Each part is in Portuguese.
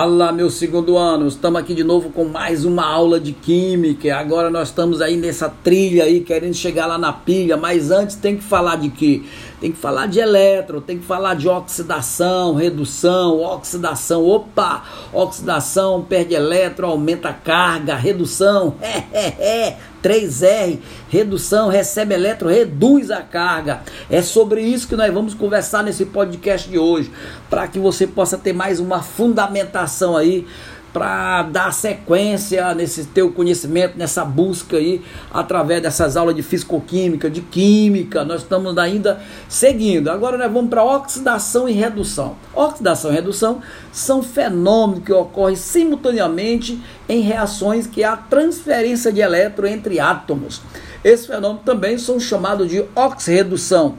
Olá, meu segundo ano, estamos aqui de novo com mais uma aula de química. Agora nós estamos aí nessa trilha aí, querendo chegar lá na pilha, mas antes tem que falar de quê? Tem que falar de elétron, tem que falar de oxidação, redução, oxidação, opa, oxidação, perde elétron, aumenta a carga, redução, é, é, é, 3R, redução, recebe elétron, reduz a carga. É sobre isso que nós vamos conversar nesse podcast de hoje, para que você possa ter mais uma fundamentação aí para dar sequência nesse teu conhecimento, nessa busca aí, através dessas aulas de fisicoquímica, de química, nós estamos ainda seguindo. Agora nós vamos para oxidação e redução. Oxidação e redução são fenômenos que ocorrem simultaneamente em reações que há transferência de elétron entre átomos. Esses fenômenos também são chamados de oxirredução,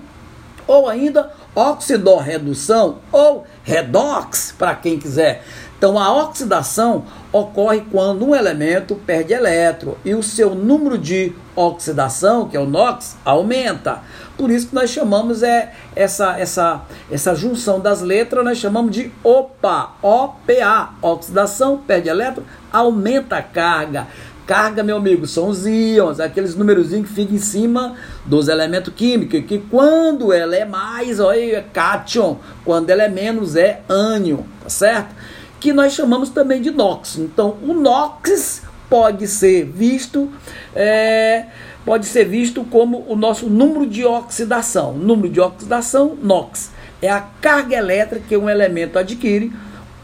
ou ainda oxidorredução, ou redox, para quem quiser. Então, a oxidação ocorre quando um elemento perde elétron e o seu número de oxidação, que é o NOx, aumenta. Por isso que nós chamamos é, essa, essa, essa junção das letras, nós chamamos de OPA, OPA, oxidação, perde elétron, aumenta a carga. Carga, meu amigo, são os íons, aqueles númerozinhos que ficam em cima dos elementos químicos, que quando ela é mais, olha, é cátion, quando ela é menos, é ânion, tá certo? Que nós chamamos também de NOx. Então, o NOx pode ser visto é, pode ser visto como o nosso número de oxidação. Número de oxidação, NOx, é a carga elétrica que um elemento adquire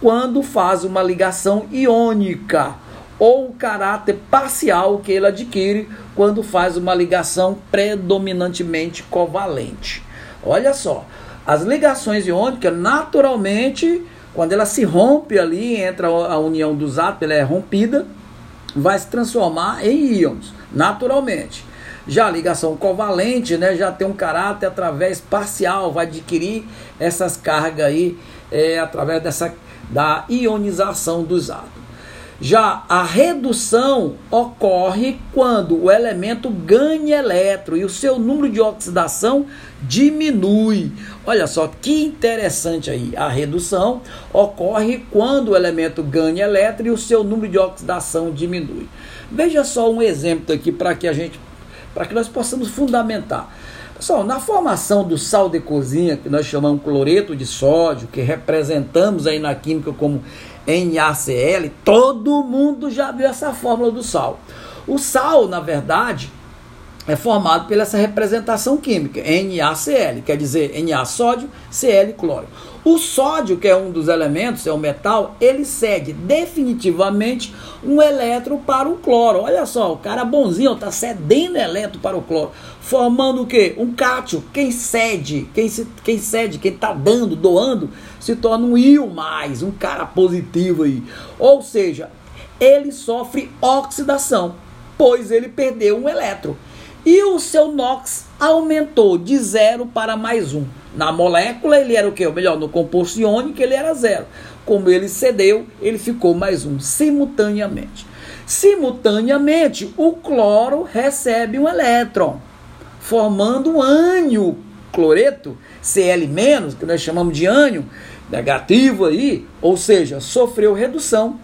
quando faz uma ligação iônica ou o caráter parcial que ele adquire quando faz uma ligação predominantemente covalente. Olha só, as ligações iônicas naturalmente quando ela se rompe ali, entra a união dos átomos, ela é rompida, vai se transformar em íons, naturalmente. Já a ligação covalente, né, já tem um caráter através parcial, vai adquirir essas cargas aí é, através dessa da ionização dos átomos. Já a redução ocorre quando o elemento ganha elétron e o seu número de oxidação diminui. Olha só que interessante aí. A redução ocorre quando o elemento ganha elétron e o seu número de oxidação diminui. Veja só um exemplo aqui para que a gente para que nós possamos fundamentar. Pessoal, na formação do sal de cozinha, que nós chamamos cloreto de sódio, que representamos aí na química como NaCl, todo mundo já viu essa fórmula do sal. O sal, na verdade, é formado pela essa representação química, NaCl, quer dizer Na sódio, Cl cloro. O sódio, que é um dos elementos, é o metal, ele cede definitivamente um elétron para o cloro. Olha só, o cara bonzinho está cedendo elétron para o cloro, formando o quê? Um cátion. Quem cede, quem, se, quem cede, quem está dando, doando, se torna um íon mais, um cara positivo aí. Ou seja, ele sofre oxidação, pois ele perdeu um elétron e o seu NOx aumentou de zero para mais um. Na molécula ele era o que? Ou melhor, no composto iônico ele era zero. Como ele cedeu, ele ficou mais um simultaneamente. Simultaneamente, o cloro recebe um elétron, formando um ânion cloreto, Cl-, que nós chamamos de ânion, negativo aí, ou seja, sofreu redução,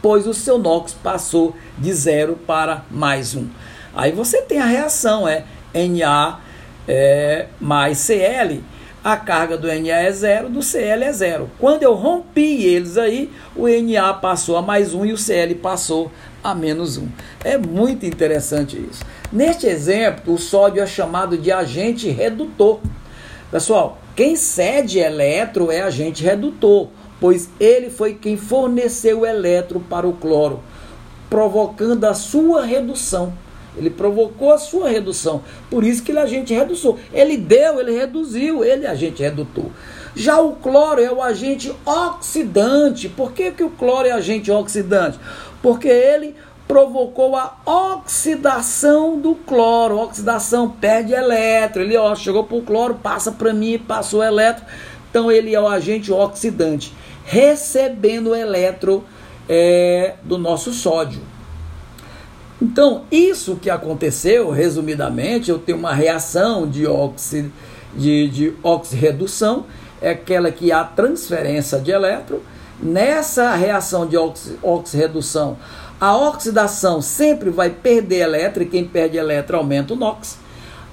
pois o seu NOx passou de zero para mais um. Aí você tem a reação, é Na é, mais Cl, a carga do Na é zero, do Cl é zero. Quando eu rompi eles aí, o Na passou a mais um e o Cl passou a menos um. É muito interessante isso. Neste exemplo, o sódio é chamado de agente redutor. Pessoal, quem cede elétron é agente redutor, pois ele foi quem forneceu o elétron para o cloro, provocando a sua redução. Ele provocou a sua redução. Por isso que ele agente redutor. Ele deu, ele reduziu, ele é agente redutor. Já o cloro é o agente oxidante. Por que, que o cloro é agente oxidante? Porque ele provocou a oxidação do cloro. Oxidação perde elétron. Ele ó, chegou para o cloro, passa para mim, passou elétron. Então ele é o agente oxidante, recebendo o elétron é, do nosso sódio. Então, isso que aconteceu, resumidamente, eu tenho uma reação de, de, de oxirredução, é aquela que há transferência de elétron, nessa reação de oxirredução, a oxidação sempre vai perder elétron, e quem perde elétron aumenta o NOx.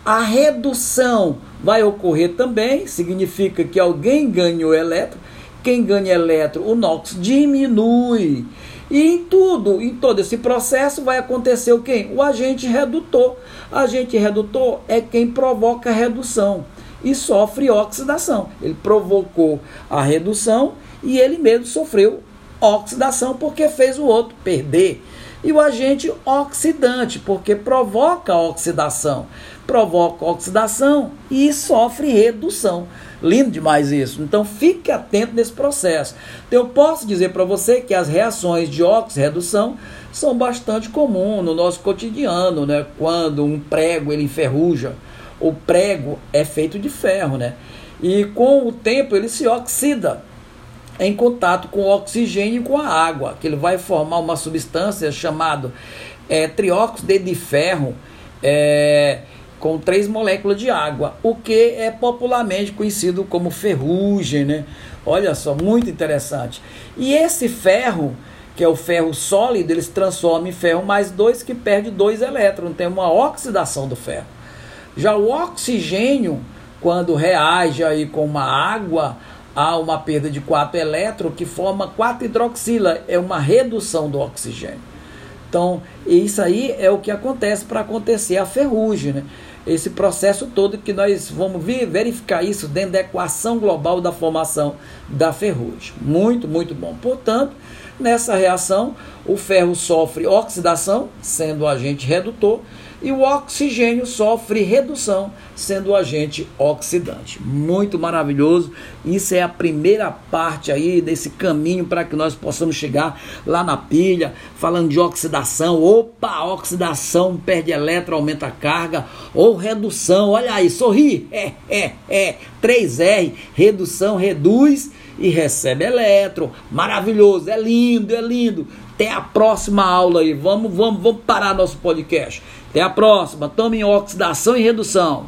A redução vai ocorrer também, significa que alguém ganhou elétron, quem ganha elétron, o NOx diminui. E em tudo, em todo esse processo, vai acontecer o quê? O agente redutor. Agente redutor é quem provoca a redução e sofre oxidação. Ele provocou a redução e ele mesmo sofreu oxidação porque fez o outro perder. E o agente oxidante, porque provoca oxidação. Provoca oxidação e sofre redução. Lindo demais isso. Então fique atento nesse processo. Então, eu posso dizer para você que as reações de oxirredução são bastante comuns no nosso cotidiano, né? Quando um prego ele enferruja, o prego é feito de ferro, né? E com o tempo ele se oxida em contato com o oxigênio e com a água, que ele vai formar uma substância chamada é, trióxido de ferro é, com três moléculas de água, o que é popularmente conhecido como ferrugem, né? Olha só, muito interessante. E esse ferro, que é o ferro sólido, ele se transforma em ferro mais dois, que perde dois elétrons, tem uma oxidação do ferro. Já o oxigênio, quando reage aí com uma água, há uma perda de 4 elétrons que forma 4 hidroxila, é uma redução do oxigênio. Então, isso aí é o que acontece para acontecer a ferrugem, né? Esse processo todo que nós vamos verificar isso dentro da equação global da formação da ferrugem. Muito, muito bom. Portanto, nessa reação, o ferro sofre oxidação, sendo o agente redutor, e o oxigênio sofre redução, sendo o agente oxidante. Muito maravilhoso. Isso é a primeira parte aí desse caminho para que nós possamos chegar lá na pilha, falando de oxidação. Opa, oxidação perde elétron, aumenta a carga, ou redução. Olha aí, sorri. É, é, é. 3R, redução, reduz e recebe elétron. Maravilhoso, é lindo, é lindo. Até a próxima aula aí. Vamos, vamos, vamos parar nosso podcast. Até a próxima. Tome oxidação e redução.